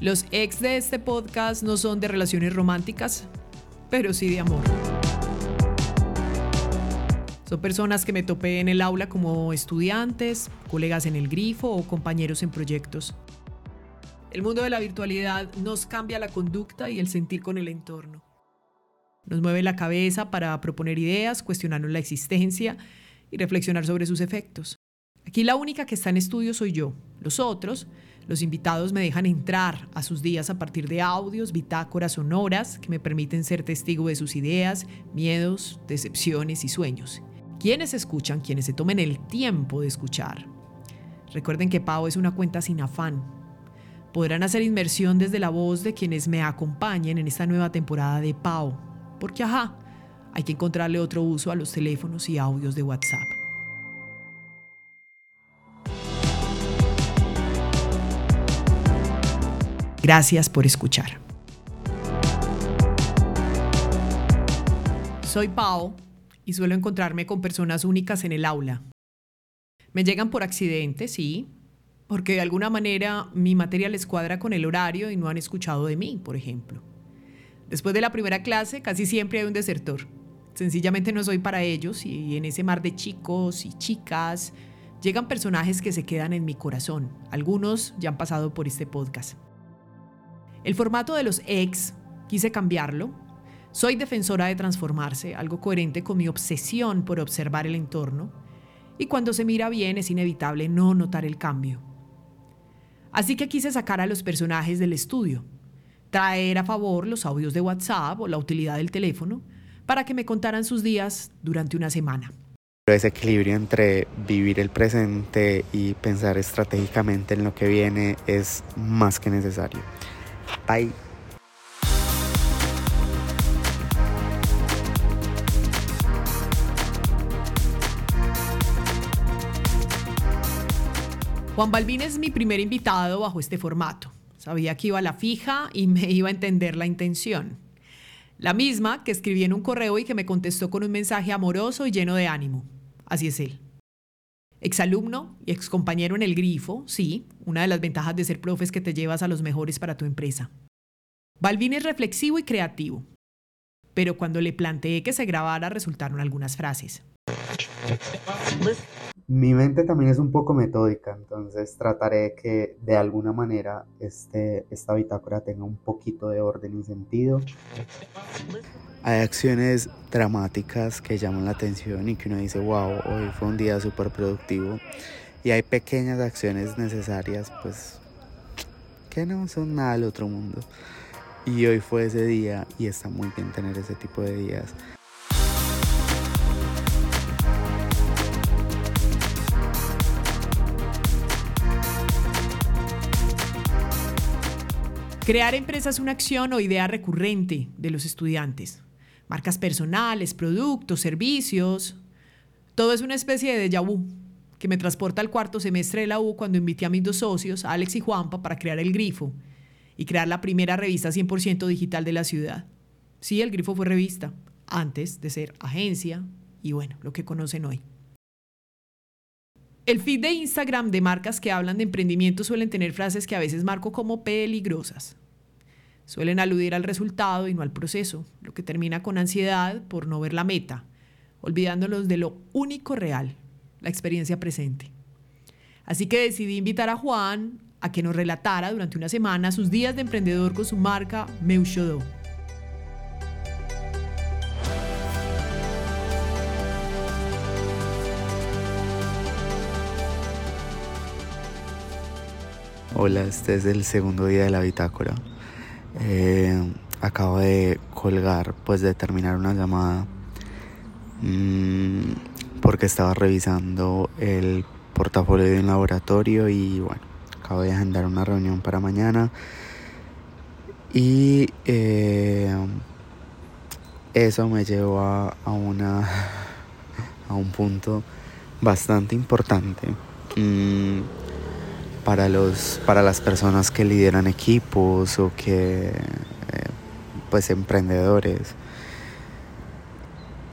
Los ex de este podcast no son de relaciones románticas, pero sí de amor. Son personas que me topé en el aula como estudiantes, colegas en el grifo o compañeros en proyectos. El mundo de la virtualidad nos cambia la conducta y el sentir con el entorno. Nos mueve la cabeza para proponer ideas, cuestionarnos la existencia y reflexionar sobre sus efectos. Aquí la única que está en estudio soy yo. Los otros, los invitados me dejan entrar a sus días a partir de audios, bitácoras sonoras que me permiten ser testigo de sus ideas, miedos, decepciones y sueños quienes escuchan, quienes se tomen el tiempo de escuchar. Recuerden que Pau es una cuenta sin afán. Podrán hacer inmersión desde la voz de quienes me acompañen en esta nueva temporada de Pau, porque ajá, hay que encontrarle otro uso a los teléfonos y audios de WhatsApp. Gracias por escuchar. Soy Pau y suelo encontrarme con personas únicas en el aula. Me llegan por accidente, sí, porque de alguna manera mi materia les cuadra con el horario y no han escuchado de mí, por ejemplo. Después de la primera clase casi siempre hay un desertor. Sencillamente no soy para ellos y en ese mar de chicos y chicas llegan personajes que se quedan en mi corazón. Algunos ya han pasado por este podcast. El formato de los ex quise cambiarlo soy defensora de transformarse, algo coherente con mi obsesión por observar el entorno, y cuando se mira bien es inevitable no notar el cambio. Así que quise sacar a los personajes del estudio, traer a favor los audios de WhatsApp o la utilidad del teléfono para que me contaran sus días durante una semana. Ese equilibrio entre vivir el presente y pensar estratégicamente en lo que viene es más que necesario. Bye. Juan Balvin es mi primer invitado bajo este formato. Sabía que iba a la fija y me iba a entender la intención. La misma que escribí en un correo y que me contestó con un mensaje amoroso y lleno de ánimo. Así es él. Exalumno y excompañero en el grifo, sí, una de las ventajas de ser profe es que te llevas a los mejores para tu empresa. Balvin es reflexivo y creativo, pero cuando le planteé que se grabara resultaron algunas frases. Mi mente también es un poco metódica, entonces trataré que de alguna manera este, esta bitácora tenga un poquito de orden y sentido. Hay acciones dramáticas que llaman la atención y que uno dice, wow, hoy fue un día súper productivo. Y hay pequeñas acciones necesarias, pues, que no son nada del otro mundo. Y hoy fue ese día y está muy bien tener ese tipo de días. Crear empresas es una acción o idea recurrente de los estudiantes. Marcas personales, productos, servicios. Todo es una especie de déjà vu que me transporta al cuarto semestre de la U cuando invité a mis dos socios, Alex y Juanpa, para crear El Grifo y crear la primera revista 100% digital de la ciudad. Sí, El Grifo fue revista, antes de ser agencia y bueno, lo que conocen hoy. El feed de Instagram de marcas que hablan de emprendimiento suelen tener frases que a veces marco como peligrosas. Suelen aludir al resultado y no al proceso, lo que termina con ansiedad por no ver la meta, olvidándolos de lo único real, la experiencia presente. Así que decidí invitar a Juan a que nos relatara durante una semana sus días de emprendedor con su marca Meuchodo. Hola, este es el segundo día de la bitácora. Eh, acabo de colgar, pues de terminar una llamada mm, porque estaba revisando el portafolio de un laboratorio y bueno, acabo de agendar una reunión para mañana y eh, eso me llevó a, una a un punto bastante importante. Mm, para, los, para las personas que lideran equipos o que, eh, pues, emprendedores.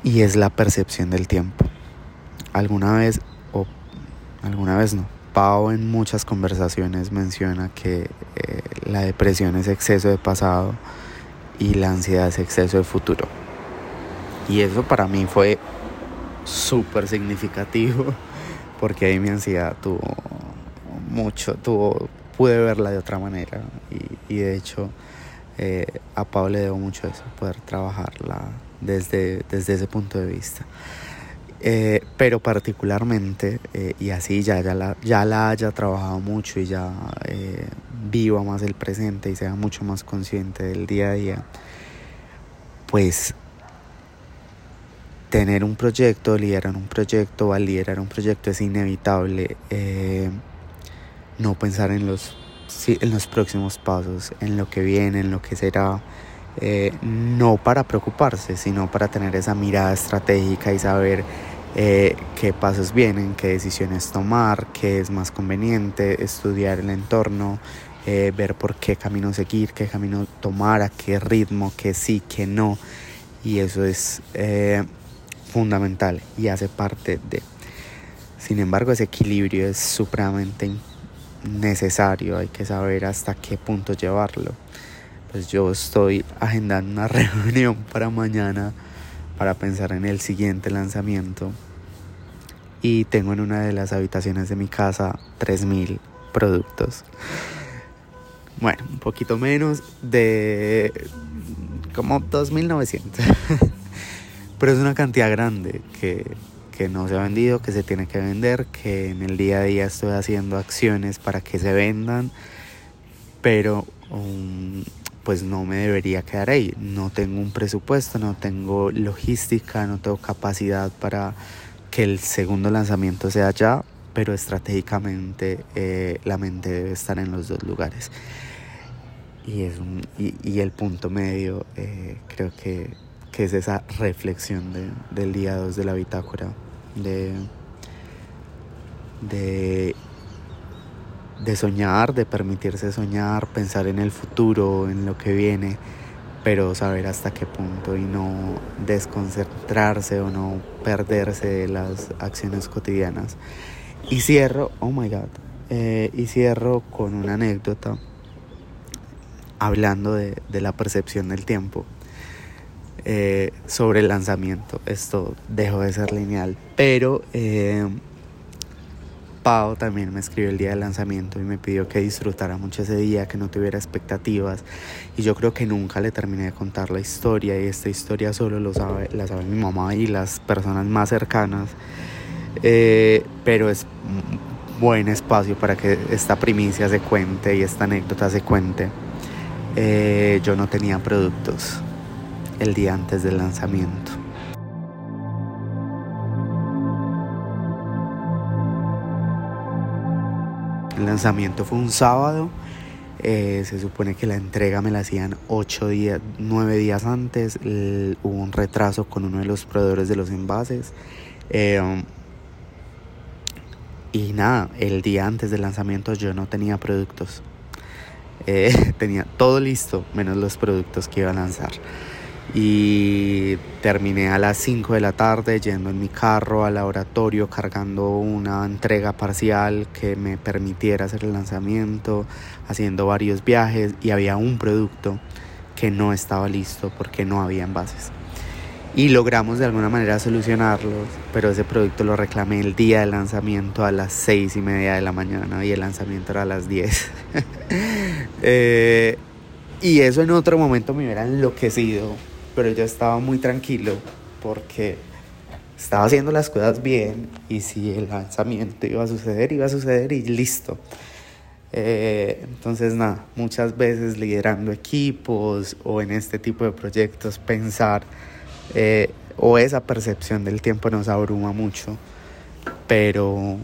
Y es la percepción del tiempo. Alguna vez, o alguna vez no, Pau en muchas conversaciones menciona que eh, la depresión es exceso de pasado y la ansiedad es exceso de futuro. Y eso para mí fue súper significativo porque ahí mi ansiedad tuvo mucho, tuvo, pude verla de otra manera y, de hecho eh, a Pablo le debo mucho eso, poder trabajarla desde, desde ese punto de vista. Eh, pero particularmente, eh, y así ya, ya, la, ya la haya trabajado mucho y ya viva más el presente y sea mucho más consciente del día a día, pues tener un proyecto, liderar un proyecto, al liderar un proyecto es inevitable no pensar en los, en los próximos pasos, en lo que viene, en lo que será, eh, no para preocuparse, sino para tener esa mirada estratégica y saber eh, qué pasos vienen, qué decisiones tomar, qué es más conveniente, estudiar el entorno, ver por qué camino seguir, qué camino tomar, a qué ritmo, qué sí, qué no. Y eso es fundamental y hace parte de. Sin embargo, ese equilibrio es supremamente necesario, hay que saber hasta qué punto llevarlo. Pues yo estoy agendando una reunión para mañana para pensar en el siguiente lanzamiento y tengo en una de las habitaciones de mi casa 3000 productos. Bueno, un poquito menos de como 2900. Pero es una cantidad grande que, no se ha vendido, que se tiene que vender, que en el día a día estoy haciendo acciones para que se vendan, pero um, pues no me debería quedar ahí. No tengo un presupuesto, no tengo logística, no tengo capacidad para que el segundo lanzamiento sea ya, pero estratégicamente eh, la mente debe estar en los dos lugares. Y, es y, el punto medio eh, creo que que es esa reflexión del día 2 de la bitácora, de, de, de soñar, de permitirse soñar, pensar en el futuro, en lo que viene, pero saber hasta qué punto y no desconcentrarse o no perderse de las acciones cotidianas. Y cierro, oh my god, eh, y cierro con una anécdota hablando de, de la percepción del tiempo. Eh, sobre el lanzamiento. Esto dejó de ser lineal. Pero eh, Pau también me escribió el día del lanzamiento y me pidió que disfrutara mucho ese día, que no tuviera expectativas. Y yo creo que nunca le terminé de contar la historia. Y esta historia solo lo sabe, la sabe mi mamá y las personas más cercanas. Eh, pero es buen espacio para que esta primicia se cuente y esta anécdota se cuente. yo no tenía productos el día antes del lanzamiento. El lanzamiento fue un sábado. Eh, se supone que la entrega me la hacían 8 días, 9 días antes. hubo un retraso con uno de los proveedores de los envases. Eh, y nada, el día antes del lanzamiento yo no tenía productos. Eh, tenía todo listo, menos los productos que iba a lanzar y terminé a las 5 de la tarde yendo en mi carro al laboratorio cargando una entrega parcial que me permitiera hacer el lanzamiento, haciendo varios viajes y había un producto que no estaba listo porque no había envases. Y logramos de alguna manera solucionarlos, pero ese producto lo reclamé el día del lanzamiento a las 6 y media de la mañana y el lanzamiento era a las 10. Eh, y eso en otro momento me hubiera enloquecido pero yo estaba muy tranquilo porque estaba haciendo las cosas bien y si el lanzamiento iba a suceder, iba a suceder y listo. Eh, entonces, nada, muchas veces liderando equipos o en este tipo de proyectos, pensar eh, o esa percepción del tiempo nos abruma mucho, pero,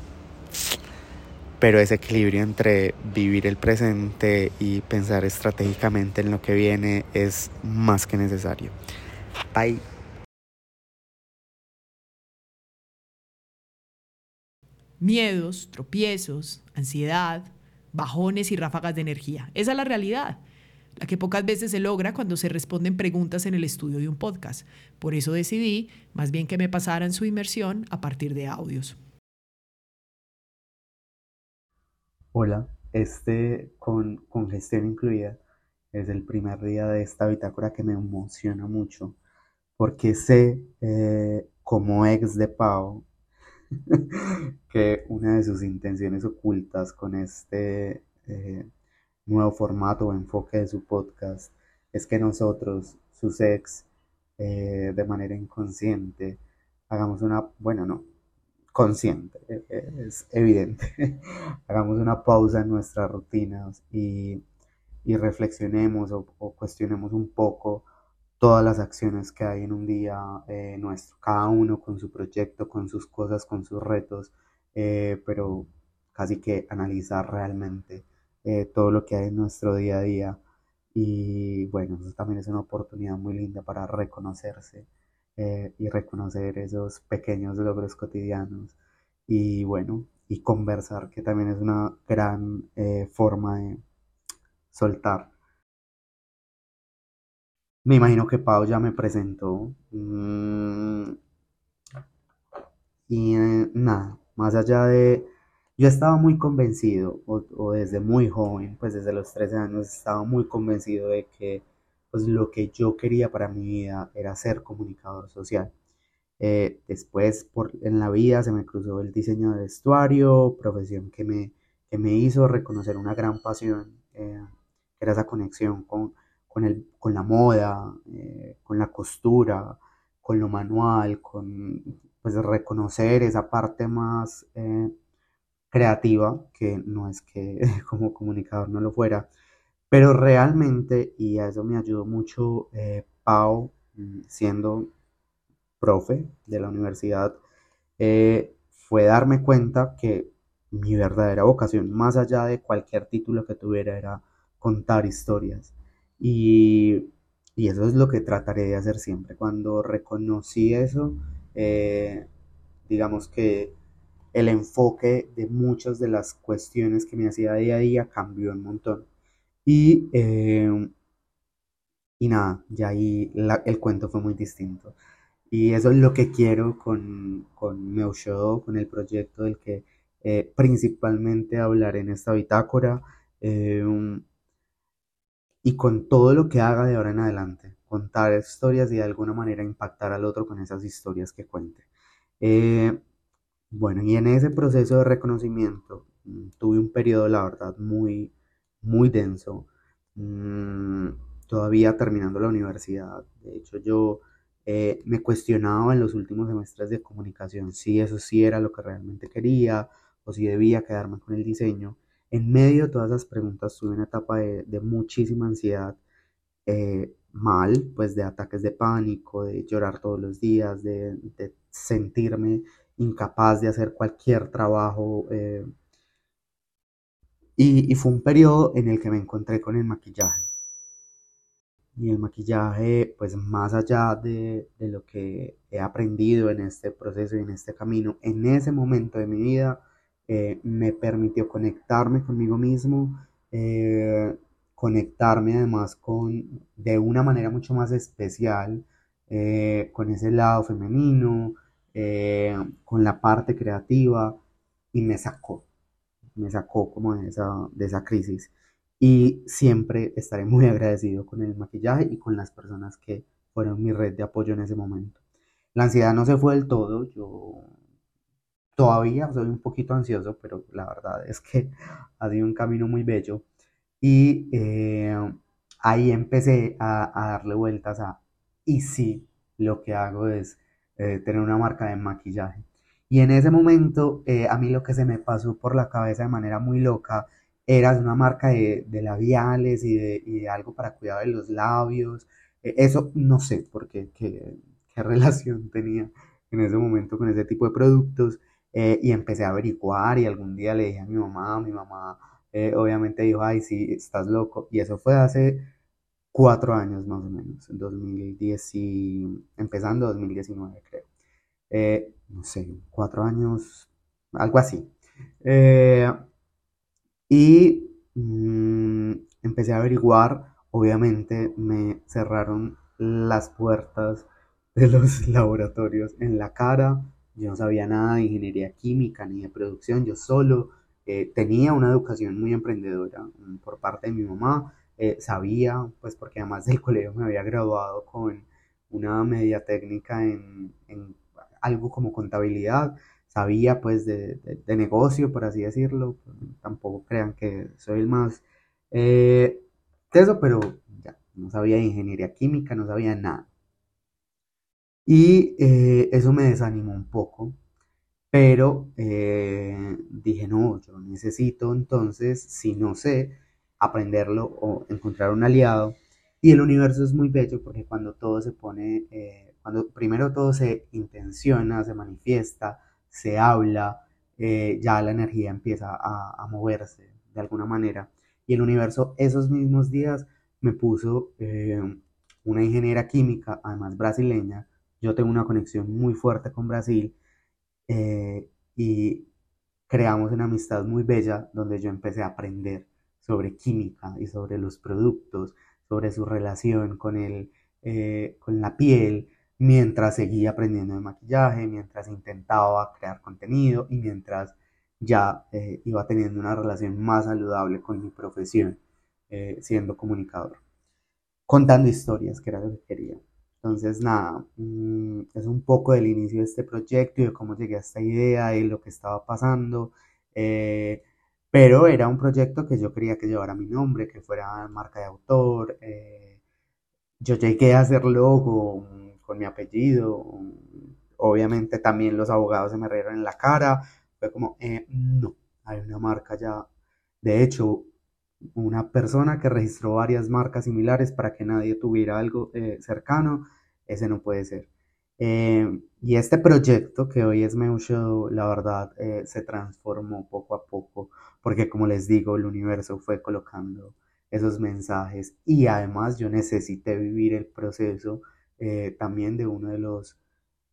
pero ese equilibrio entre vivir el presente y pensar estratégicamente en lo que viene es más que necesario. Bye. Miedos, tropiezos, ansiedad, bajones y ráfagas de energía. Esa es la realidad, la que pocas veces se logra cuando se responden preguntas en el estudio de un podcast. Por eso decidí más bien que me pasaran su inmersión a partir de audios. Hola, este con, gestión incluida es el primer día de esta bitácora que me emociona mucho porque sé eh, como ex de Pau que una de sus intenciones ocultas con este eh, nuevo formato o enfoque de su podcast es que nosotros, sus ex, eh, de manera inconsciente, hagamos una, bueno, no, consciente, es evidente, hagamos una pausa en nuestras rutinas y, reflexionemos o, cuestionemos un poco todas las acciones que hay en un día eh, nuestro, cada uno con su proyecto, con sus cosas, con sus retos, eh, pero casi que analizar realmente eh, todo lo que hay en nuestro día a día. Y bueno, eso también es una oportunidad muy linda para reconocerse y reconocer esos pequeños logros cotidianos. Y bueno, y conversar, que también es una gran forma de soltar me imagino que Pau ya me presentó. Mm, y eh, nada, más allá de... Yo estaba muy convencido, o, desde muy joven, pues desde los 13 años, estaba muy convencido de que pues, lo que yo quería para mi vida era ser comunicador social. Eh, después por, en la vida se me cruzó el diseño de vestuario, profesión que me, que me hizo reconocer una gran pasión, eh, era esa conexión con, con, el, con la moda, eh, con la costura, con lo manual, con pues, reconocer esa parte más creativa, que no es que como comunicador no lo fuera, pero realmente, y a eso me ayudó mucho eh, Pau, siendo profe de la universidad, fue darme cuenta que mi verdadera vocación, más allá de cualquier título que tuviera, era contar historias. Y, eso es lo que trataré de hacer siempre. Cuando reconocí eso, eh, digamos que el enfoque de muchas de las cuestiones que me hacía día a día cambió un montón. Y, eh, y nada, ya ahí el cuento fue muy distinto. Y eso es lo que quiero con, con Show, con el proyecto del que eh, principalmente hablar en esta bitácora y con todo lo que haga de ahora en adelante, contar historias y de alguna manera impactar al otro con esas historias que cuente. Eh, bueno, y en ese proceso de reconocimiento mm, tuve un periodo, la verdad, muy, muy denso, mm, todavía terminando la universidad. De hecho, yo eh, me cuestionaba en los últimos semestres de comunicación si eso sí era lo que realmente quería o si debía quedarme con el diseño. En medio de todas esas preguntas tuve una etapa de, muchísima ansiedad, eh, mal, pues de ataques de pánico, de llorar todos los días, de, sentirme incapaz de hacer cualquier trabajo. Eh, y, fue un periodo en el que me encontré con el maquillaje. Y el maquillaje, pues más allá de, lo que he aprendido en este proceso y en este camino, en ese momento de mi vida, eh, me permitió conectarme conmigo mismo, eh, conectarme además con, de una manera mucho más especial eh, con ese lado femenino, con la parte creativa y me sacó, me sacó como de esa, de esa crisis. Y siempre estaré muy agradecido con el maquillaje y con las personas que fueron mi red de apoyo en ese momento. La ansiedad no se fue del todo, yo Todavía soy un poquito ansioso, pero la verdad es que ha sido un camino muy bello. Y eh, ahí empecé a, darle vueltas a, y si lo que hago es eh, tener una marca de maquillaje. Y en ese momento, eh, a mí lo que se me pasó por la cabeza de manera muy loca era una marca de, labiales y de, algo para cuidar de los labios. eso no sé por qué, qué, relación tenía en ese momento con ese tipo de productos. Eh, y empecé a averiguar y algún día le dije a mi mamá, mi mamá eh, obviamente dijo, ay, sí, estás loco. Y eso fue hace cuatro años más o menos, en 2010 y, empezando 2019 creo. Eh, no sé, cuatro años, algo así. y mm, empecé a averiguar, obviamente me cerraron las puertas de los laboratorios en la cara yo no sabía nada de ingeniería química ni de producción, yo solo eh, tenía una educación muy emprendedora mm, por parte de mi mamá, eh, sabía, pues porque además del colegio me había graduado con una media técnica en, en algo como contabilidad, sabía pues de, de, negocio, por así decirlo, tampoco crean que soy el más eh, eso, pero ya, no sabía de ingeniería química, no sabía nada. Y eh, eso me desanimó un poco, pero eh, dije, no, yo necesito entonces, si no sé, aprenderlo o encontrar un aliado. Y el universo es muy bello porque cuando todo se pone, eh, cuando primero todo se intenciona, se manifiesta, se habla, ya la energía empieza a, moverse de alguna manera. Y el universo esos mismos días me puso una ingeniera química, además brasileña, yo tengo una conexión muy fuerte con Brasil eh, y creamos una amistad muy bella donde yo empecé a aprender sobre química y sobre los productos, sobre su relación con, el, eh, con la piel, mientras seguía aprendiendo de maquillaje, mientras intentaba crear contenido y mientras ya eh, iba teniendo una relación más saludable con mi profesión, siendo comunicador, contando historias, que era lo que quería. Entonces, nada, mm, es un poco del inicio de este proyecto y de cómo llegué a esta idea y lo que estaba pasando. Eh, pero era un proyecto que yo quería que llevara mi nombre, que fuera marca de autor. Eh, yo llegué a hacer logo con mi apellido. Obviamente también los abogados se me rieron en la cara. Fue como, eh, no, hay una marca ya. De hecho, una persona que registró varias marcas similares para que nadie tuviera algo eh, cercano, ese no puede ser. Eh, y este proyecto que hoy es Show, la verdad, se transformó poco a poco, porque como les digo, el universo fue colocando esos mensajes y además yo necesité vivir el proceso también de uno de los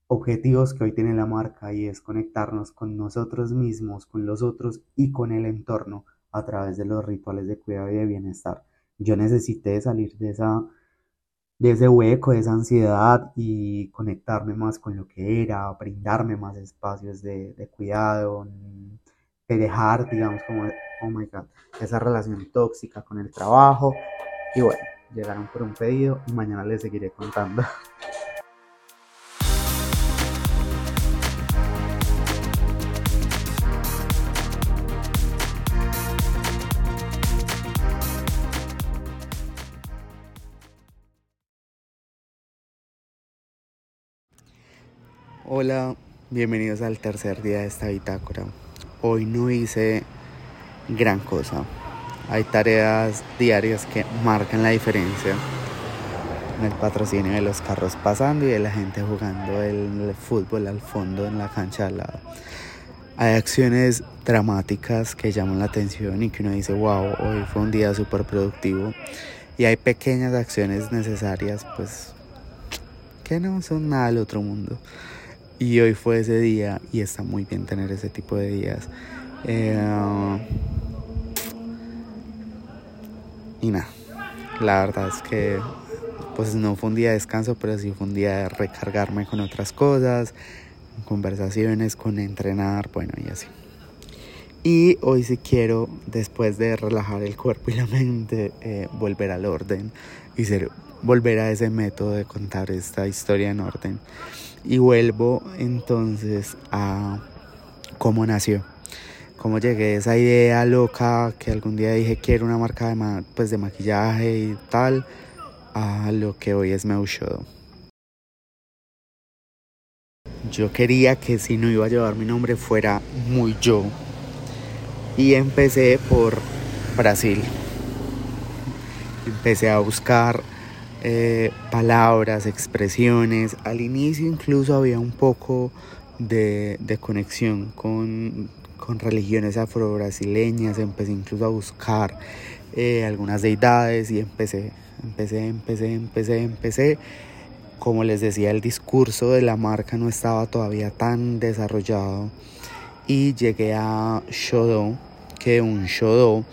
objetivos que hoy tiene la marca y es conectarnos con nosotros mismos, con los otros y con el entorno a través de los rituales de cuidado y de bienestar. Yo necesité salir de, esa, de ese hueco, de esa ansiedad y conectarme más con lo que era, brindarme más espacios de, de cuidado, de dejar, digamos, como, oh my god, esa relación tóxica con el trabajo. Y bueno, llegaron por un pedido y mañana les seguiré contando. Hola, bienvenidos al tercer día de esta bitácora. Hoy no hice gran cosa. Hay tareas diarias que marcan la diferencia. El patrocinio de los carros pasando y de la gente jugando el fútbol al fondo en la cancha al lado. Hay acciones dramáticas que llaman la atención y que uno dice, wow, hoy fue un día súper productivo. Y hay pequeñas acciones necesarias, pues, que no son nada del otro mundo. Y hoy fue ese día y está muy bien tener ese tipo de días. Eh, y nada, la verdad es que pues no fue un día de descanso, pero sí fue un día de recargarme con otras cosas, conversaciones, con entrenar, bueno y así. Y hoy sí quiero, después de relajar el cuerpo y la mente, eh, volver al orden y ser, volver a ese método de contar esta historia en orden. Y vuelvo entonces a cómo nació. Cómo llegué a esa idea loca que algún día dije quiero una marca de, pues, de maquillaje y tal, a lo que hoy es Meu Show. Yo quería que si no iba a llevar mi nombre fuera muy yo. Y empecé por Brasil. Empecé a buscar eh, palabras, expresiones. Al inicio incluso había un poco de, conexión con, religiones afro-brasileñas. Empecé incluso a buscar eh, algunas deidades y empecé, empecé, empecé, empecé, empecé. Como les decía, el discurso de la marca no estaba todavía tan desarrollado y llegué a Shodo, que un Shodo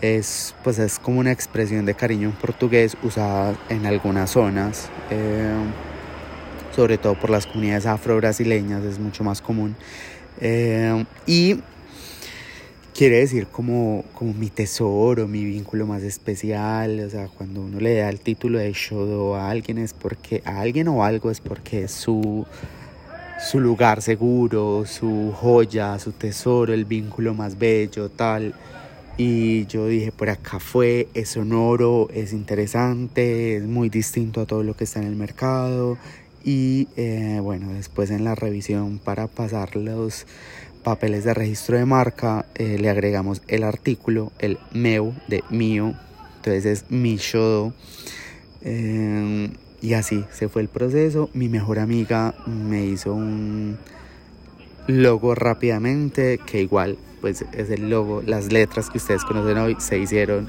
es, pues es como una expresión de cariño en portugués usada en algunas zonas, eh, sobre todo por las comunidades afro-brasileñas, es mucho más común. Eh, y quiere decir como, como mi tesoro, mi vínculo más especial. O sea, cuando uno le da el título de Shodo a alguien es porque, a alguien o algo es porque es su, su lugar seguro, su joya, su tesoro, el vínculo más bello, tal. Y yo dije, por acá fue, es sonoro, es interesante, es muy distinto a todo lo que está en el mercado. Y eh, bueno, después en la revisión para pasar los papeles de registro de marca eh, le agregamos el artículo, el meu de mío, entonces es mi show. Eh, y así se fue el proceso. Mi mejor amiga me hizo un logo rápidamente, que igual pues es el logo, las letras que ustedes conocen hoy se hicieron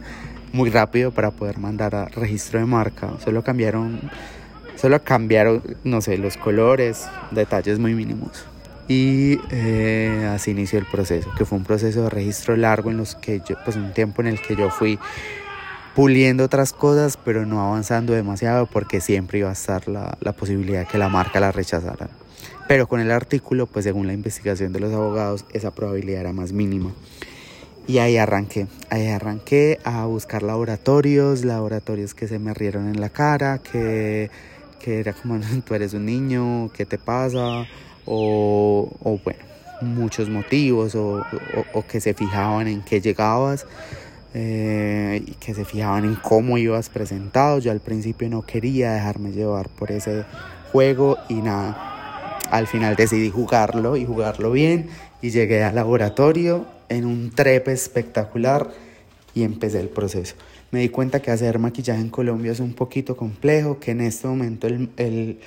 muy rápido para poder mandar a registro de marca. Solo cambiaron, solo cambiaron, no sé, los colores, detalles muy mínimos. Y eh, así inició el proceso, que fue un proceso de registro largo en los que yo, pues un tiempo en el que yo fui puliendo otras cosas, pero no avanzando demasiado porque siempre iba a estar la, la posibilidad de que la marca la rechazara. Pero con el artículo, pues según la investigación de los abogados, esa probabilidad era más mínima. Y ahí arranqué, ahí arranqué a buscar laboratorios, laboratorios que se me rieron en la cara, que, que era como, tú eres un niño, ¿qué te pasa? o, bueno, muchos motivos o, que se fijaban en qué llegabas eh, y que se fijaban en cómo ibas presentado. Yo al principio no quería dejarme llevar por ese juego y nada, al final decidí jugarlo y jugarlo bien y llegué al laboratorio en un trepe espectacular y empecé el proceso. Me di cuenta que hacer maquillaje en Colombia es un poquito complejo, que en este momento el, el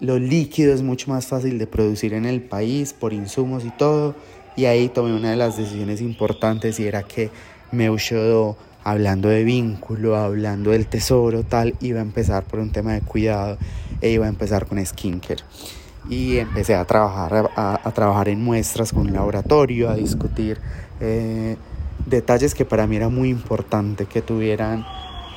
lo líquido es mucho más fácil de producir en el país por insumos y todo. Y ahí tomé una de las decisiones importantes y era que Meushodo, hablando de vínculo, hablando del tesoro, tal, iba a empezar por un tema de cuidado e iba a empezar con skincare. Y empecé a trabajar, a, trabajar en muestras con un laboratorio, a discutir eh, detalles que para mí era muy importante que tuvieran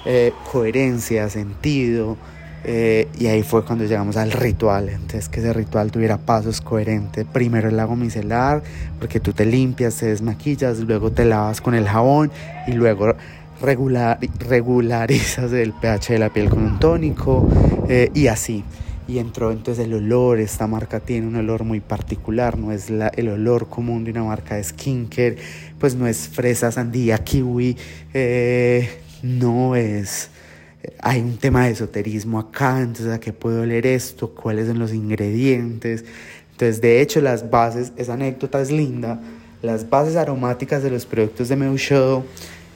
eh, coherencia, sentido, eh, y ahí fue cuando llegamos al ritual. Entonces, que ese ritual tuviera pasos coherentes. Primero el lago micelar, porque tú te limpias, te desmaquillas, luego te lavas con el jabón y luego regular, regularizas el pH de la piel con un tónico eh, y así. Y entró entonces el olor. Esta marca tiene un olor muy particular, no es el olor común de una marca de skincare, pues no es fresa, sandía, kiwi, eh, no es hay un tema de esoterismo acá, entonces a qué puedo leer esto, cuáles son los ingredientes. Entonces, de hecho, las bases, esa anécdota es linda, las bases aromáticas de los productos de Meushodo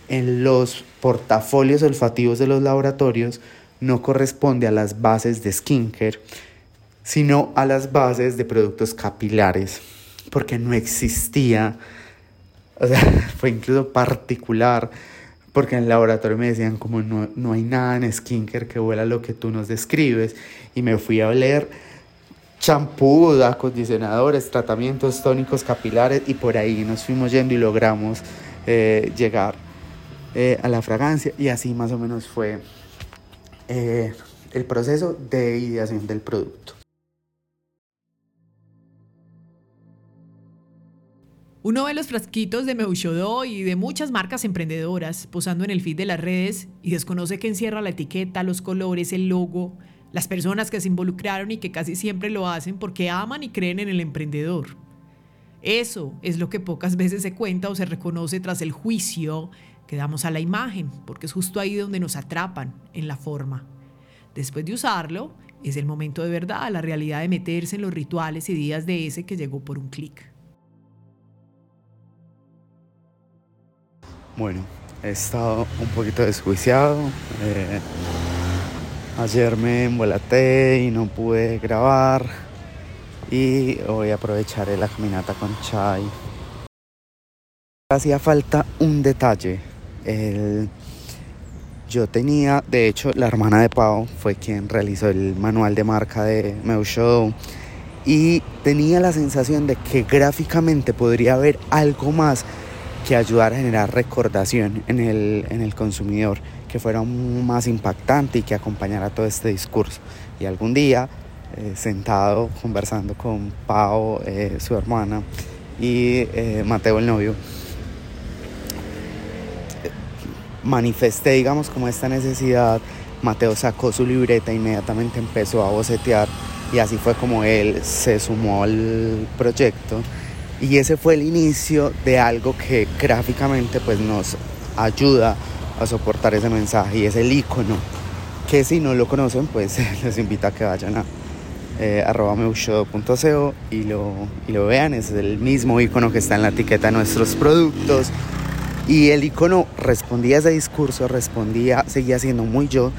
en los portafolios olfativos de los laboratorios no corresponde a las bases de skincare, sino a las bases de productos capilares, porque no existía, o sea, fue incluso particular porque en el laboratorio me decían como no, no hay nada en skincare que huela lo que tú nos describes y me fui a oler champú, acondicionadores, tratamientos tónicos capilares y por ahí nos fuimos yendo y logramos eh, llegar eh, a la fragancia y así más o menos fue eh, el proceso de ideación del producto. Uno ve los frasquitos de Meushodo y de muchas marcas emprendedoras posando en el feed de las redes y desconoce que encierra la etiqueta, los colores, el logo, las personas que se involucraron y que casi siempre lo hacen porque aman y creen en el emprendedor. Eso es lo que pocas veces se cuenta o se reconoce tras el juicio que damos a la imagen, porque es justo ahí donde nos atrapan, en la forma. Después de usarlo, es el momento de verdad, la realidad de meterse en los rituales y días de ese que llegó por un clic. Bueno, he estado un poquito desjuiciado. Eh, ayer me embolaté y no pude grabar. Y hoy aprovecharé la caminata con Chai. Hacía falta un detalle. yo tenía, de hecho, la hermana de Pau fue quien realizó el manual de marca de Meu Show. Y tenía la sensación de que gráficamente podría haber algo más que ayudara a generar recordación en el, en el consumidor, que fuera más impactante y que acompañara todo este discurso. Y algún día, eh, sentado conversando con Pau, eh, su hermana, y eh, Mateo el novio, manifesté, digamos, como esta necesidad. Mateo sacó su libreta, inmediatamente empezó a bocetear y así fue como él se sumó al proyecto. Y ese fue el inicio de algo que gráficamente pues nos ayuda a soportar ese mensaje y es el icono que si no lo conocen pues les invito a que vayan a eh, arroba y lo, y lo vean, es el mismo icono que está en la etiqueta de nuestros productos. Y el icono respondía a ese discurso, respondía, seguía siendo muy yo.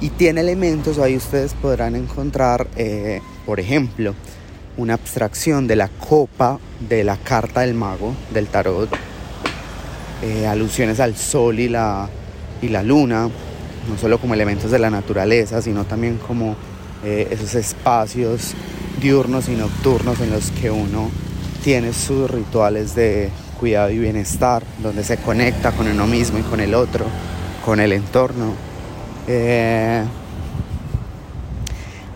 Y tiene elementos, ahí ustedes podrán encontrar, eh, por ejemplo, una abstracción de la copa de la carta del mago del tarot, eh, alusiones al sol y la, y la luna, no solo como elementos de la naturaleza, sino también como eh, esos espacios diurnos y nocturnos en los que uno tiene sus rituales de cuidado y bienestar, donde se conecta con uno mismo y con el otro, con el entorno. Eh,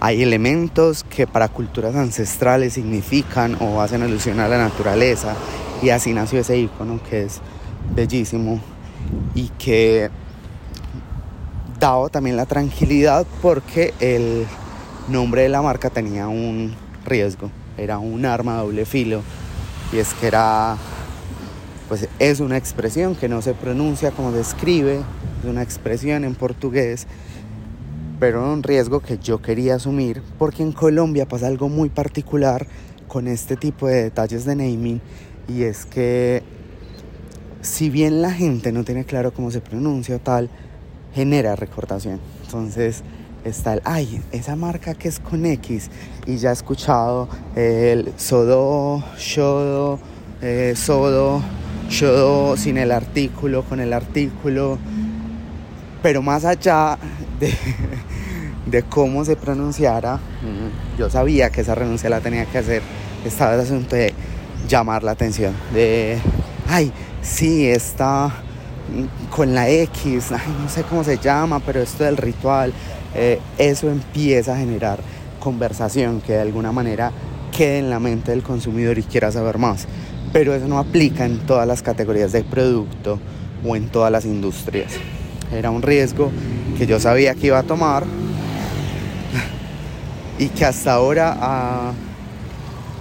hay elementos que para culturas ancestrales significan o hacen alusión a la naturaleza y así nació ese icono que es bellísimo y que daba también la tranquilidad porque el nombre de la marca tenía un riesgo, era un arma doble filo y es que era pues es una expresión que no se pronuncia como se escribe, es una expresión en portugués, pero un riesgo que yo quería asumir porque en Colombia pasa algo muy particular con este tipo de detalles de naming y es que si bien la gente no tiene claro cómo se pronuncia o tal, genera recordación. Entonces está el, ay, esa marca que es con X y ya he escuchado el Sodo, Shodo, eh, Sodo, sin el artículo, con el artículo, pero más allá de, cómo se pronunciara, yo sabía que esa renuncia la tenía que hacer. Estaba el asunto de llamar la atención, de, ay, sí, está con la X, no sé cómo se llama, pero esto del ritual, eh, eso empieza a generar conversación que de alguna manera quede en la mente del consumidor y quiera saber más pero eso no aplica en todas las categorías de producto o en todas las industrias. Era un riesgo que yo sabía que iba a tomar y que hasta ahora ha,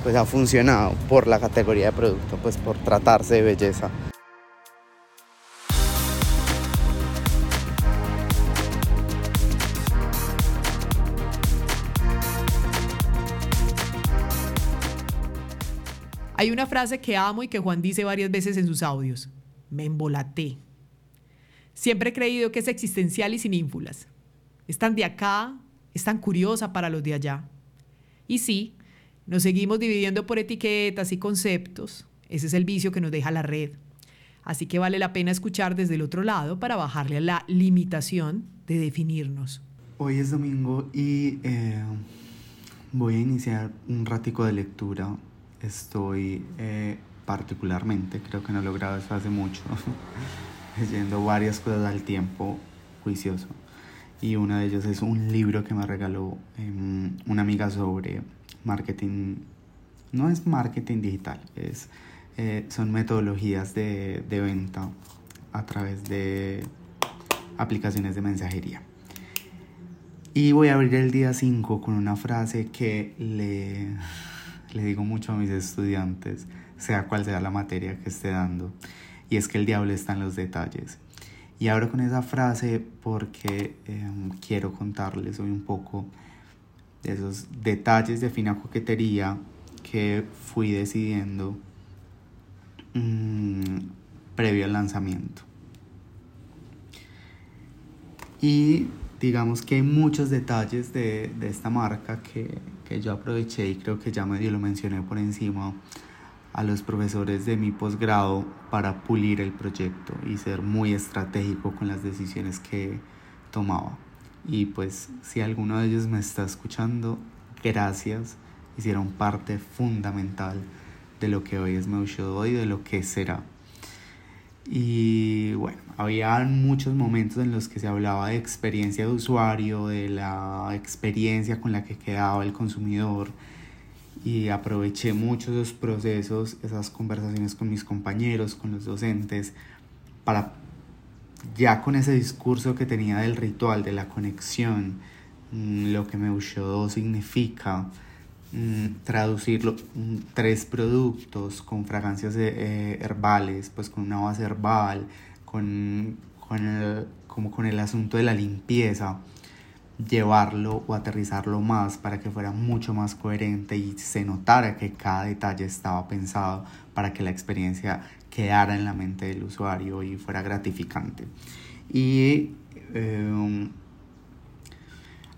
pues ha funcionado por la categoría de producto, pues por tratarse de belleza. Hay una frase que amo y que Juan dice varias veces en sus audios. Me embolaté. Siempre he creído que es existencial y sin ínfulas. Es tan de acá, es tan curiosa para los de allá. Y sí, nos seguimos dividiendo por etiquetas y conceptos. Ese es el vicio que nos deja la red. Así que vale la pena escuchar desde el otro lado para bajarle a la limitación de definirnos. Hoy es domingo y eh, voy a iniciar un ratico de lectura estoy eh, particularmente, creo que no he logrado eso hace mucho, leyendo varias cosas al tiempo juicioso. Y una de ellas es un libro que me regaló em, una amiga sobre marketing, no es marketing digital, es, eh, son metodologías de, de venta a través de aplicaciones de mensajería. Y voy a abrir el día 5 con una frase que le le digo mucho a mis estudiantes, sea cual sea la materia que esté dando, y es que el diablo está en los detalles. Y abro con esa frase porque em, quiero contarles hoy un poco de esos detalles de fina coquetería que fui decidiendo mm, previo al lanzamiento. Y digamos que hay muchos detalles de, de esta marca que, que, yo aproveché y creo que ya medio lo mencioné por encima a los profesores de mi posgrado para pulir el proyecto y ser muy estratégico con las decisiones que tomaba. Y pues si alguno de ellos me está escuchando, gracias. Hicieron parte fundamental de lo que hoy es Show y de lo que será. Y bueno, había muchos momentos en los que se hablaba de experiencia de usuario, de la experiencia con la que quedaba el consumidor y aproveché mucho esos procesos, esas conversaciones con mis compañeros, con los docentes, para ya con ese discurso que tenía del ritual, de la conexión, mm, lo que Meushodo significa, mm, traducirlo mm, tres productos con fragancias eh, herbales, pues con una base herbal, con, con el, como con el asunto de la limpieza, llevarlo o aterrizarlo más para que fuera mucho más coherente y se notara que cada detalle estaba pensado para que la experiencia quedara en la mente del usuario y fuera gratificante. Y eh,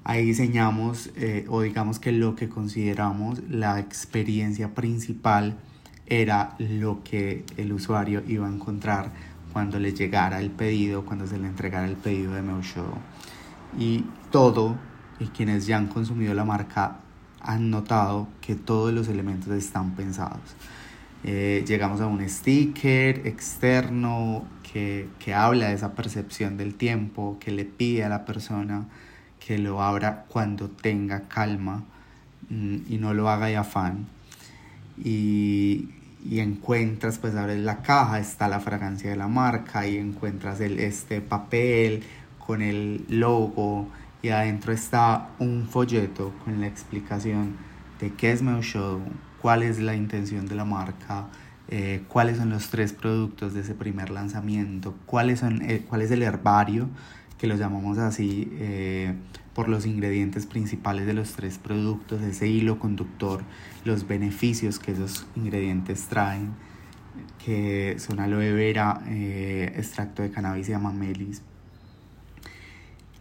ahí diseñamos eh, o digamos que lo que consideramos la experiencia principal era lo que el usuario iba a encontrar cuando le llegara el pedido, cuando se le entregara el pedido de Meushodo. Y todo, y quienes ya han consumido la marca han notado que todos los elementos están pensados. Eh, llegamos a un sticker externo que, que, habla de esa percepción del tiempo, que le pide a la persona que lo abra cuando tenga calma mm, y no lo haga de afán. Y, y, encuentras, pues abres la caja, está la fragancia de la marca y encuentras el, este papel con el logo y adentro está un folleto con la explicación de qué es Show cuál es la intención de la marca, eh, cuáles son los tres productos de ese primer lanzamiento, cuáles son, eh, cuál es el herbario, que lo llamamos así eh, por los ingredientes principales de los tres productos, ese hilo conductor, los beneficios que esos ingredientes traen, que son aloe vera, extracto de cannabis y amamelis.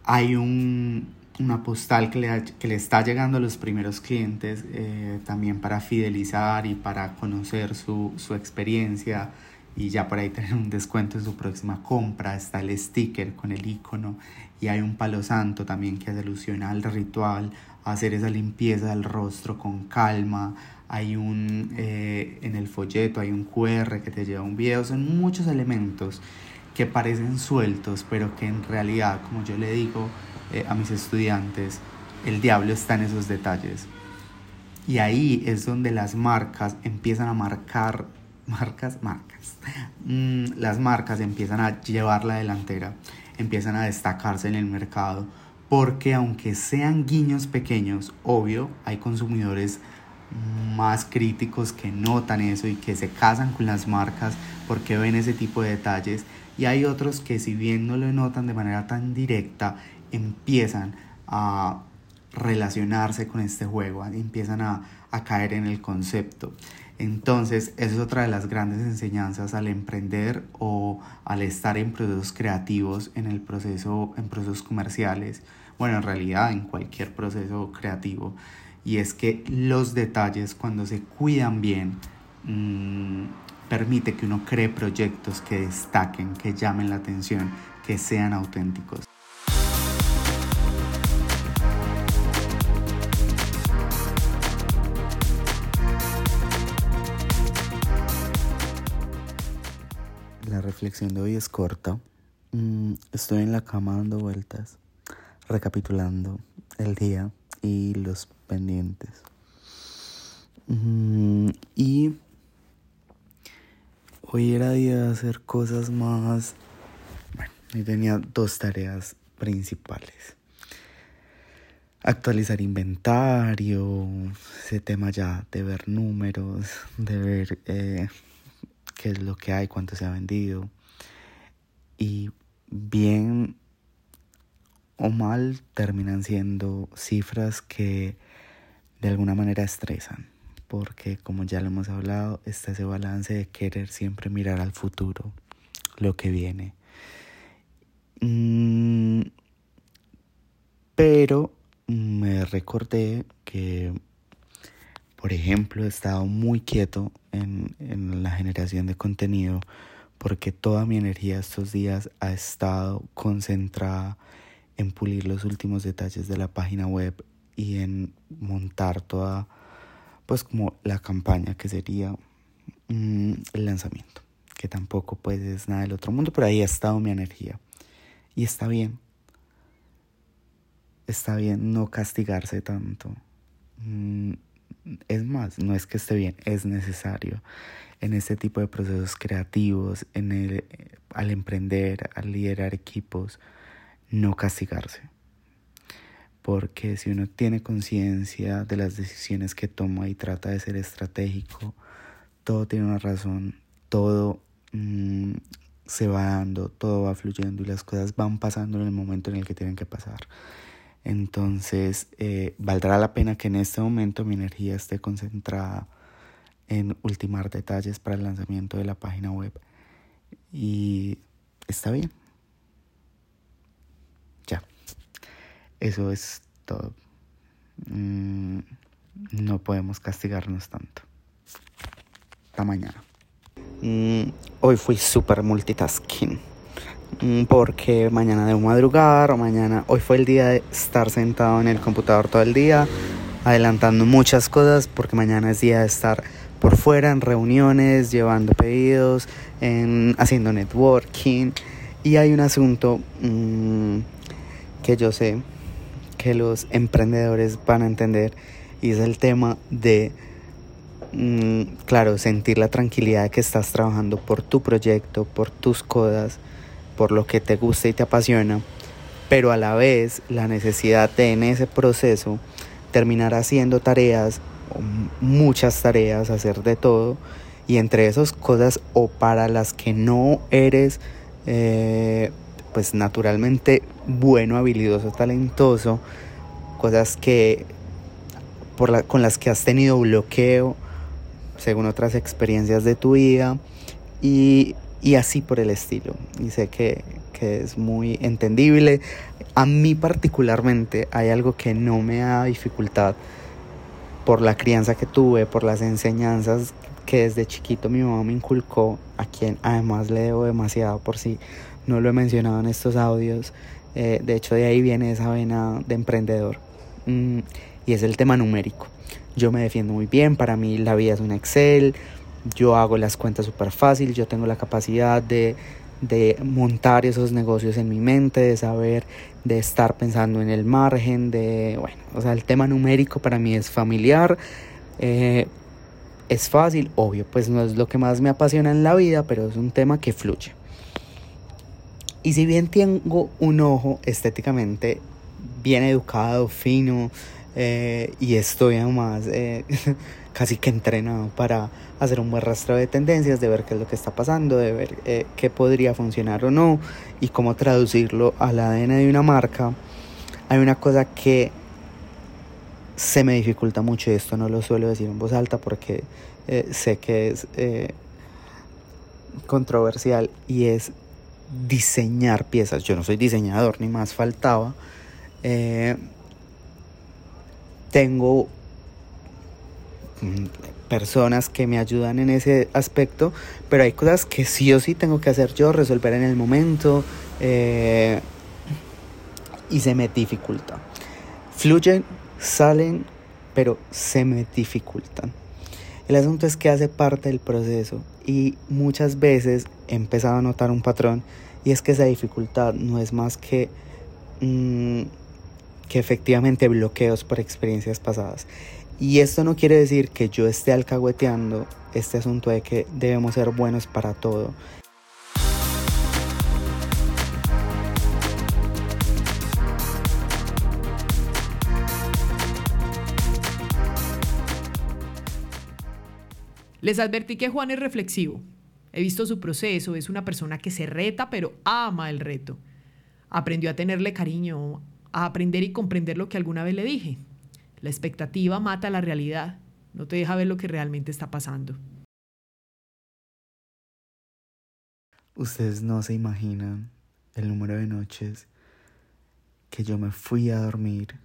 Hay un, una postal que le, que le, está llegando a los primeros clientes eh, también para fidelizar y para conocer su, su, experiencia y ya por ahí tener un descuento en su próxima compra. Está el sticker con el icono y hay un palo santo también que hace alusión al ritual, a hacer esa limpieza del rostro con calma. Hay un, eh, en el folleto hay un QR que te lleva un video, son muchos elementos que parecen sueltos, pero que en realidad, como yo le digo, eh, a mis estudiantes, el diablo está en esos detalles. Y ahí es donde las marcas empiezan a marcar, marcas, marcas, mm, las marcas empiezan a llevar la delantera, empiezan a destacarse en el mercado, porque aunque sean guiños pequeños, obvio, hay consumidores más críticos que notan eso y que se casan con las marcas porque ven ese tipo de detalles y hay otros que si bien no lo notan de manera tan directa empiezan a relacionarse con este juego, empiezan a, caer en el concepto. Entonces, esa es otra de las grandes enseñanzas al emprender o al estar en procesos creativos, en el proceso, en procesos comerciales, bueno, en realidad en cualquier proceso creativo. Y es que los detalles, cuando se cuidan bien, mmm, permite que uno cree proyectos que destaquen, que llamen la atención, que sean auténticos. La reflexión de hoy es corta. Mm, estoy en la cama dando vueltas, recapitulando el día y los pendientes. Mm, y hoy era día de hacer cosas más... Bueno, y tenía dos tareas principales. Actualizar inventario, ese tema ya de ver números, de ver eh, qué es lo que hay, cuánto se ha vendido. Y bien o mal terminan siendo cifras que de alguna manera estresan, porque como ya lo hemos hablado, está ese balance de querer siempre mirar al futuro, lo que viene. Mm, pero me recordé que, por ejemplo, he estado muy quieto en, en la generación de contenido porque toda mi energía estos días ha estado concentrada en pulir los últimos detalles de la página web y en montar toda, pues como la campaña que sería mm, el lanzamiento, que tampoco pues es nada del otro mundo, pero ahí ha estado mi energía. Y está bien, está bien no castigarse tanto. Mm, Es más, no es que esté bien, es necesario en este tipo de procesos creativos, en el, al emprender, al liderar equipos, no castigarse. Porque si uno tiene conciencia de las decisiones que toma y trata de ser estratégico, todo tiene una razón, todo mm, se va dando, todo va fluyendo y las cosas van pasando en el momento en el que tienen que pasar. Entonces, eh, valdrá la pena que en este momento mi energía esté concentrada en ultimar detalles para el lanzamiento de la página web. Y está bien. Ya. Eso es todo. Mm, no podemos castigarnos tanto. Hasta mañana. Mm, hoy fui super multitasking. Mm, porque mañana debo madrugar o mañana, hoy fue el día de estar sentado en el computador todo el día, adelantando muchas cosas, porque mañana es día de estar por fuera en reuniones, llevando pedidos, en, haciendo networking. Y hay un asunto mm, que yo sé que los emprendedores van a entender y es el tema de Mm, claro, sentir la tranquilidad de que estás trabajando por tu proyecto, por tus cosas, por lo que te gusta y te apasiona, pero a la vez la necesidad de en ese proceso terminar haciendo tareas, muchas tareas, hacer de todo, y entre esas cosas o para las que no eres, eh, pues naturalmente bueno, habilidoso, talentoso, cosas que por con las que has tenido bloqueo según otras experiencias de tu vida y, así por el estilo. Y sé que, es muy entendible. A mí particularmente hay algo que no me da dificultad por la crianza que tuve, por las enseñanzas que desde chiquito mi mamá me inculcó, a quien además le debo demasiado por si no lo he mencionado en estos audios. Eh, de hecho, de ahí viene esa vena de emprendedor. Mm, y es el tema numérico. Yo me defiendo muy bien, para mí la vida es un Excel, yo hago las cuentas súper fácil, yo tengo la capacidad de, montar esos negocios en mi mente, de saber, de estar pensando en el margen, de, bueno, o sea, el tema numérico para mí es familiar, eh, es fácil, obvio, pues no es lo que más me apasiona en la vida, pero es un tema que fluye. Y si bien tengo un ojo estéticamente bien educado, fino, eh, y estoy además eh, casi que entrenado para hacer un buen rastro de tendencias, de ver qué es lo que está pasando, de ver eh, qué podría funcionar o no y cómo traducirlo al ADN de una marca. Hay una cosa que se me dificulta mucho y esto no lo suelo decir en voz alta porque sé que es controversial y es diseñar piezas. Yo no soy diseñador ni más faltaba tengo mm, personas que me ayudan en ese aspecto, pero hay cosas que sí o sí tengo que hacer yo, resolver en el momento eh, y se me dificulta. Fluyen, salen, pero se me dificultan. El asunto es que hace parte del proceso y muchas veces he empezado a notar un patrón y es que esa dificultad no es más que... Mm, que efectivamente bloqueos por experiencias pasadas. Y esto no quiere decir que yo esté alcahueteando este asunto de que debemos ser buenos para todo. Les advertí que Juan es reflexivo. He visto su proceso, es una persona que se reta, pero ama el reto. Aprendió a tenerle cariño, a aprender y comprender lo que alguna vez le dije. La expectativa mata la realidad, no te deja ver lo que realmente está pasando. Ustedes no se imaginan el número de noches que yo me fui a dormir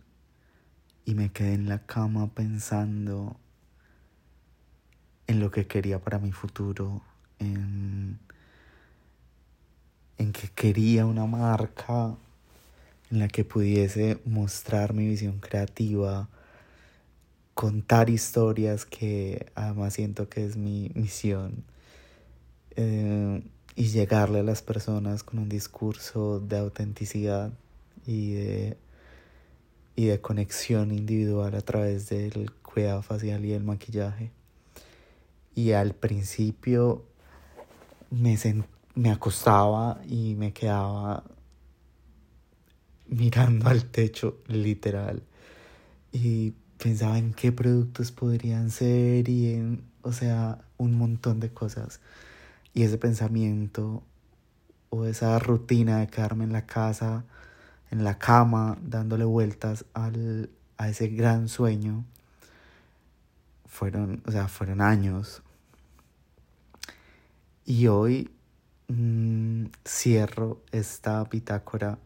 y me quedé en la cama pensando en lo que quería para mi futuro, en, en que quería una marca en la que pudiese mostrar mi visión creativa, contar historias que además siento que es mi misión eh, y llegarle a las personas con un discurso de autenticidad y de, y de conexión individual a través del cuidado facial y el maquillaje. Y al principio me, me acostaba y me quedaba mirando al techo, literal. Y pensaba en qué productos podrían ser y en, o sea, un montón de cosas. Y ese pensamiento o esa rutina de quedarme en la casa, en la cama, dándole vueltas al, a ese gran sueño, fueron, o sea, fueron años. Y hoy mm, cierro esta bitácora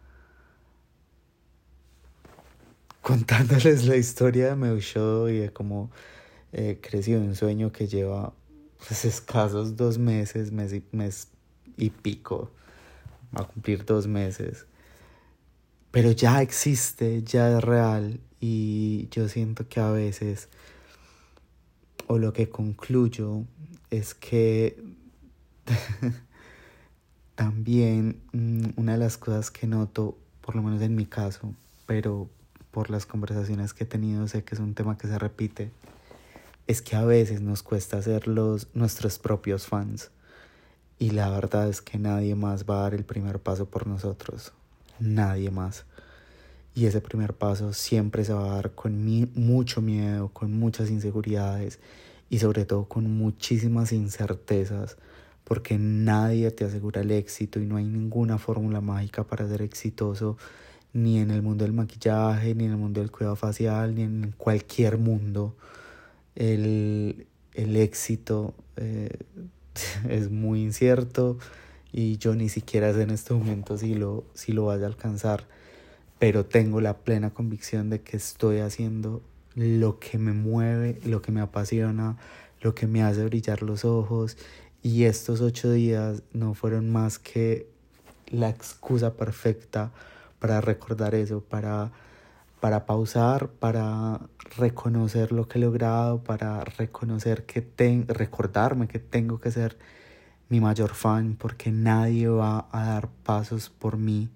contándoles la historia de Meusho y de cómo eh, creció un sueño que lleva pues, escasos dos meses, mes y, mes y pico, a cumplir dos meses. Pero ya existe, ya es real y yo siento que a veces, o lo que concluyo, es que también mm, una de las cosas que noto, por lo menos en mi caso, pero por las conversaciones que he tenido, sé que es un tema que se repite, es que a veces nos cuesta ser los, nuestros propios fans. Y la verdad es que nadie más va a dar el primer paso por nosotros. Nadie más. Y ese primer paso siempre se va a dar con mucho miedo, con muchas inseguridades y sobre todo con muchísimas incertezas, porque nadie te asegura el éxito y no hay ninguna fórmula mágica para ser exitoso ni en el mundo del maquillaje, ni en el mundo del cuidado facial, ni en cualquier mundo. El, éxito eh, es muy incierto y yo ni siquiera sé en este momento si lo, si lo vaya a alcanzar, pero tengo la plena convicción de que estoy haciendo lo que me mueve, lo que me apasiona, lo que me hace brillar los ojos y estos ocho días no fueron más que la excusa perfecta para recordar eso, para, para pausar, para reconocer lo que he logrado, para reconocer que recordarme que tengo que ser mi mayor fan porque nadie va a dar pasos por mí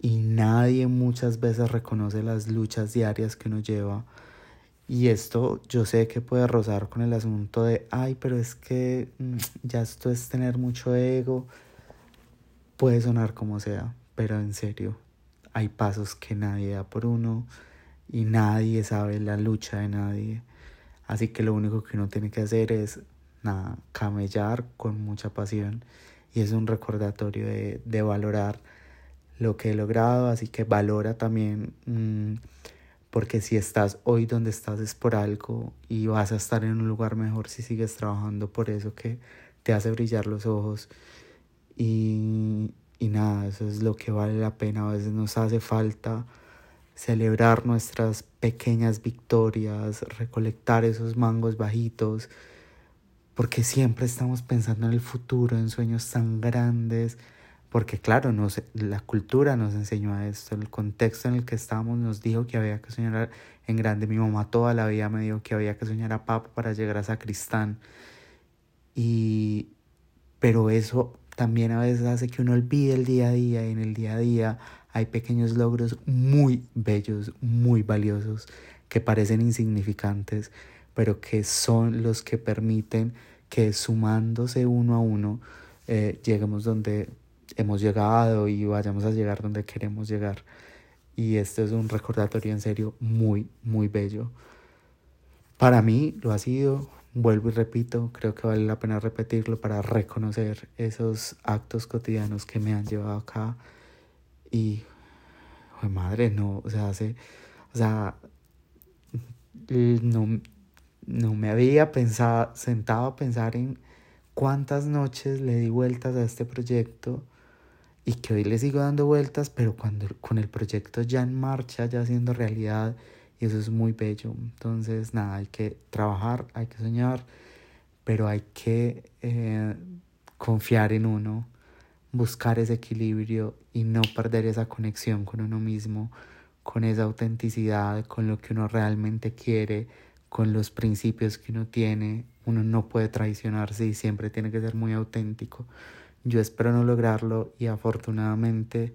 y nadie muchas veces reconoce las luchas diarias que uno lleva. Y esto yo sé que puede rozar con el asunto de, ay, pero es que mm, ya esto es tener mucho ego. Puede sonar como sea, pero en serio, hay pasos que nadie da por uno y nadie sabe la lucha de nadie. Así que lo único que uno tiene que hacer es camellar con mucha pasión y es un recordatorio de, de valorar lo que he logrado, así que valora también, mm, porque si estás hoy donde estás es por algo y vas a estar en un lugar mejor si sigues trabajando por eso que te hace brillar los ojos y, y nada, eso es lo que vale la pena. A veces nos hace falta celebrar nuestras pequeñas victorias, recolectar esos mangos bajitos, porque siempre estamos pensando en el futuro, en sueños tan grandes, porque claro, nos, la cultura nos enseñó a esto, el contexto en el que estamos nos dijo que había que soñar en grande. Mi mamá toda la vida me dijo que había que soñar a papa para llegar a sacristán. Y, pero eso también a veces hace que uno olvide el día a día y en el día a día hay pequeños logros muy bellos, muy valiosos, que parecen insignificantes, pero que son los que permiten que sumándose uno a uno eh, lleguemos donde hemos llegado y vayamos a llegar donde queremos llegar. Y esto es un recordatorio en serio muy, muy bello. Para mí lo ha sido, vuelvo y repito, creo que vale la pena repetirlo para reconocer esos actos cotidianos que me han llevado acá y madre, no, o sea, hace, o sea, no, no me había pensado, sentado a pensar en cuántas noches le di vueltas a este proyecto y que hoy le sigo dando vueltas, pero cuando con el proyecto ya en marcha, ya siendo realidad, y eso es muy bello. Entonces, nada, hay que trabajar, hay que soñar, pero hay que eh, confiar en uno, buscar ese equilibrio y no perder esa conexión con uno mismo, con esa autenticidad, con lo que uno realmente quiere, con los principios que uno tiene. Uno no puede traicionarse y siempre tiene que ser muy auténtico. Yo espero no lograrlo y afortunadamente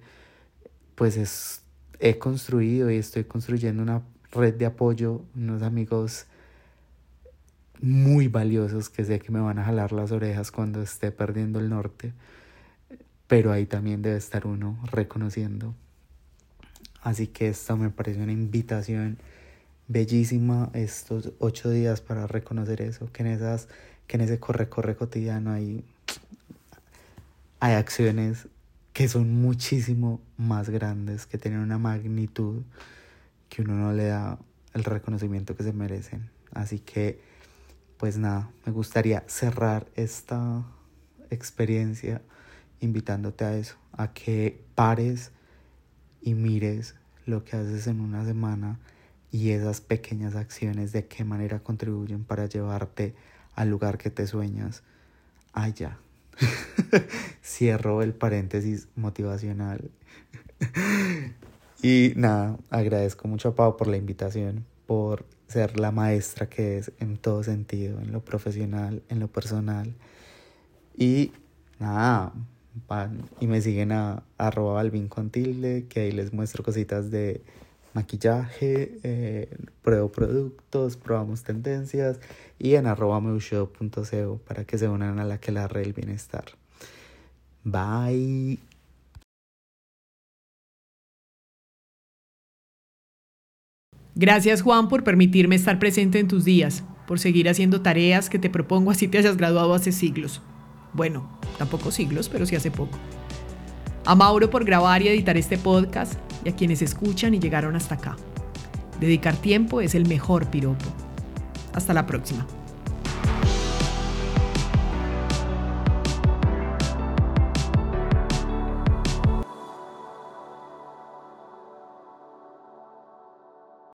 pues es, he construido y estoy construyendo una red de apoyo, unos amigos muy valiosos que sé que me van a jalar las orejas cuando esté perdiendo el norte, pero ahí también debe estar uno reconociendo. Así que esto me parece una invitación bellísima estos ocho días para reconocer eso, que en esas, que en ese corre corre cotidiano hay, hay acciones que son muchísimo más grandes, que tienen una magnitud que uno no le da el reconocimiento que se merecen. Así que, pues nada, me gustaría cerrar esta experiencia invitándote a eso, a que pares y mires lo que haces en una semana y esas pequeñas acciones de qué manera contribuyen para llevarte al lugar que te sueñas allá. Cierro el paréntesis motivacional. y nada, agradezco mucho a Pau por la invitación, por ser la maestra que es en todo sentido, en lo profesional, en lo personal. Y nada, van y me siguen a, arroba que ahí les muestro cositas de maquillaje, eh, pruebo productos, probamos tendencias y en arroba para que se unan a la que la red el bienestar. Bye. Gracias Juan por permitirme estar presente en tus días, por seguir haciendo tareas que te propongo así te hayas graduado hace siglos. Bueno, tampoco siglos, pero sí hace poco. A Mauro por grabar y editar este podcast y a quienes escuchan y llegaron hasta acá. Dedicar tiempo es el mejor piropo. Hasta la próxima.